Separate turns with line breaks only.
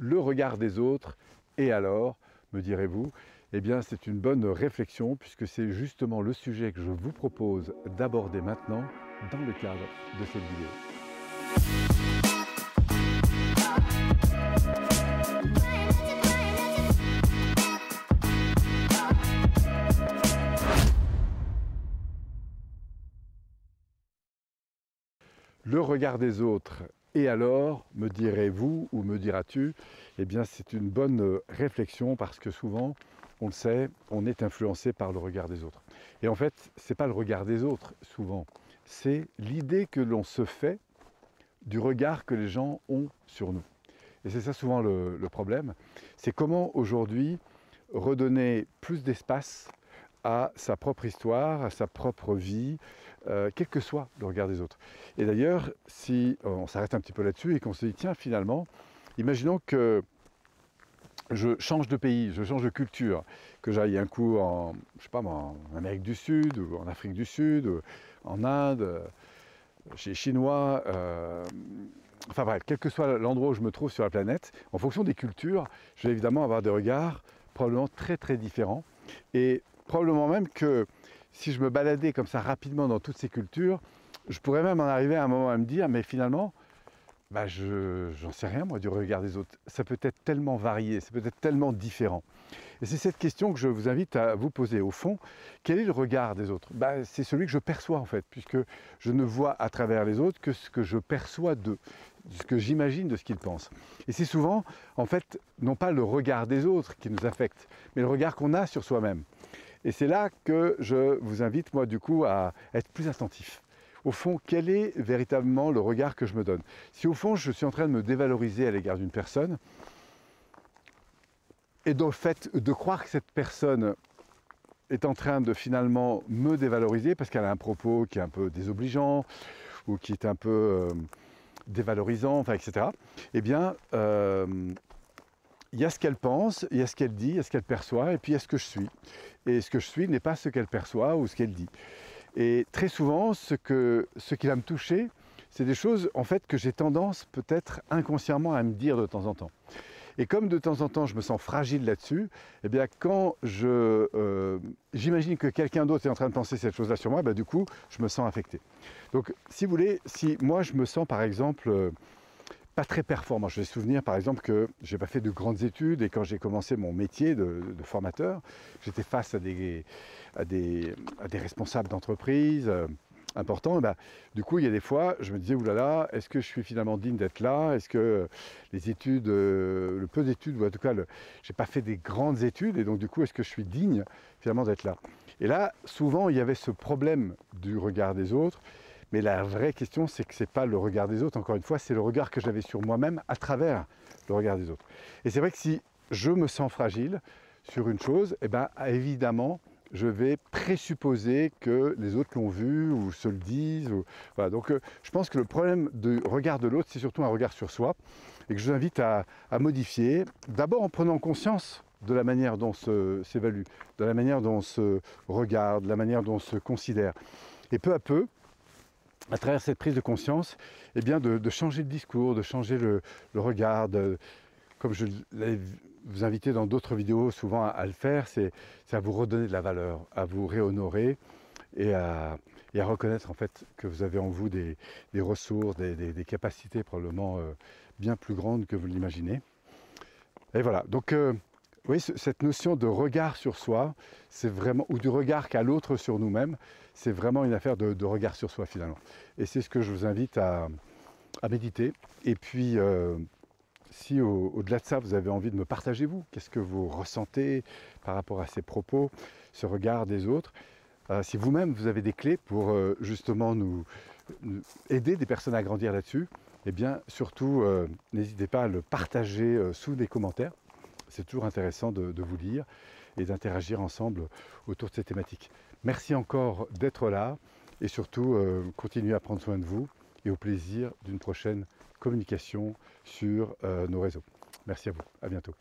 le regard des autres, et alors, me direz-vous, eh bien c'est une bonne réflexion puisque c'est justement le sujet que je vous propose d'aborder maintenant dans le cadre de cette vidéo. Le regard des autres et alors, me direz-vous ou me diras-tu, eh bien c'est une bonne réflexion parce que souvent, on le sait, on est influencé par le regard des autres. Et en fait, ce n'est pas le regard des autres souvent, c'est l'idée que l'on se fait du regard que les gens ont sur nous. Et c'est ça souvent le, le problème, c'est comment aujourd'hui redonner plus d'espace à sa propre histoire, à sa propre vie, euh, quel que soit le regard des autres. Et d'ailleurs, si on s'arrête un petit peu là-dessus et qu'on se dit, tiens, finalement, imaginons que je change de pays, je change de culture, que j'aille un coup en, je sais pas en Amérique du Sud, ou en Afrique du Sud, ou en Inde, chez les Chinois, euh, enfin bref, quel que soit l'endroit où je me trouve sur la planète, en fonction des cultures, je vais évidemment avoir des regards probablement très très différents. Et probablement même que si je me baladais comme ça rapidement dans toutes ces cultures, je pourrais même en arriver à un moment à me dire, mais finalement, bah je j'en sais rien moi du regard des autres. Ça peut être tellement varié, ça peut être tellement différent. Et c'est cette question que je vous invite à vous poser. Au fond, quel est le regard des autres? Bah, C'est celui que je perçois en fait, puisque je ne vois à travers les autres que ce que je perçois d'eux, ce que j'imagine de ce qu'ils pensent. Et c'est souvent, en fait, non pas le regard des autres qui nous affecte, mais le regard qu'on a sur soi-même. Et c'est là que je vous invite, moi, du coup, à être plus attentif. Au fond, quel est véritablement le regard que je me donne? Si au fond, je suis en train de me dévaloriser à l'égard d'une personne, et dans le fait de croire que cette personne est en train de finalement me dévaloriser parce qu'elle a un propos qui est un peu désobligeant ou qui est un peu euh, dévalorisant, enfin, etc., eh bien, euh, il y a ce qu'elle pense, il y a ce qu'elle dit, il y a ce qu'elle perçoit, et puis il y a ce que je suis. Et ce que je suis n'est pas ce qu'elle perçoit ou ce qu'elle dit. Et très souvent, ce, que, ce qui va me toucher, c'est des choses en fait que j'ai tendance peut-être inconsciemment à me dire de temps en temps. Et comme de temps en temps je me sens fragile là-dessus, eh bien quand je, euh, j'imagine que quelqu'un d'autre est en train de penser cette chose-là sur moi, bah, du coup je me sens affecté. Donc si vous voulez, si moi je me sens par exemple euh, pas très performant. Je vais souvenir par exemple que je n'ai pas fait de grandes études et quand j'ai commencé mon métier de, formateur, j'étais face à des, responsables d'entreprise euh, importants. Ben, du coup, il y a des fois, je me disais, oulala, est-ce que je suis finalement digne d'être là? Est-ce que les études, euh, le peu d'études, ou en tout cas, je n'ai pas fait des grandes études et donc du coup, est-ce que je suis digne finalement d'être là? Et là, souvent, il y avait ce problème du regard des autres mais la vraie question, c'est que ce n'est pas le regard des autres, encore une fois, c'est le regard que j'avais sur moi-même à travers le regard des autres. Et c'est vrai que si je me sens fragile sur une chose, eh bien évidemment, je vais présupposer que les autres l'ont vu ou se le disent. Donc euh, je pense que le problème du regard de l'autre, c'est surtout un regard sur soi et que je vous invite à, à modifier, d'abord en prenant conscience de la manière dont on s'évalue, de la manière dont on se regarde, de la manière dont on se considère. Et peu à peu, à travers cette prise de conscience, eh bien de, changer le discours, de changer le, regard, comme je vous invité dans d'autres vidéos souvent à, le faire, c'est à vous redonner de la valeur, à vous réhonorer et à, reconnaître en fait que vous avez en vous des, ressources, des, capacités probablement euh, bien plus grandes que vous l'imaginez. Et voilà, donc euh, oui, cette notion de regard sur soi, c'est vraiment, ou du regard qu'a l'autre sur nous-mêmes, c'est vraiment une affaire de, regard sur soi finalement. Et c'est ce que je vous invite à, méditer. Et puis, euh, si au-delà de ça, vous avez envie de me partager vous, qu'est-ce que vous ressentez par rapport à ces propos, ce regard des autres, euh, si vous-même vous avez des clés pour euh, justement nous, aider des personnes à grandir là-dessus, eh bien surtout n'hésitez pas à le partager sous des commentaires c'est toujours intéressant de, vous lire et d'interagir ensemble autour de ces thématiques. Merci encore d'être là et surtout euh, continuez à prendre soin de vous et au plaisir d'une prochaine communication sur euh, nos réseaux. Merci à vous, à bientôt.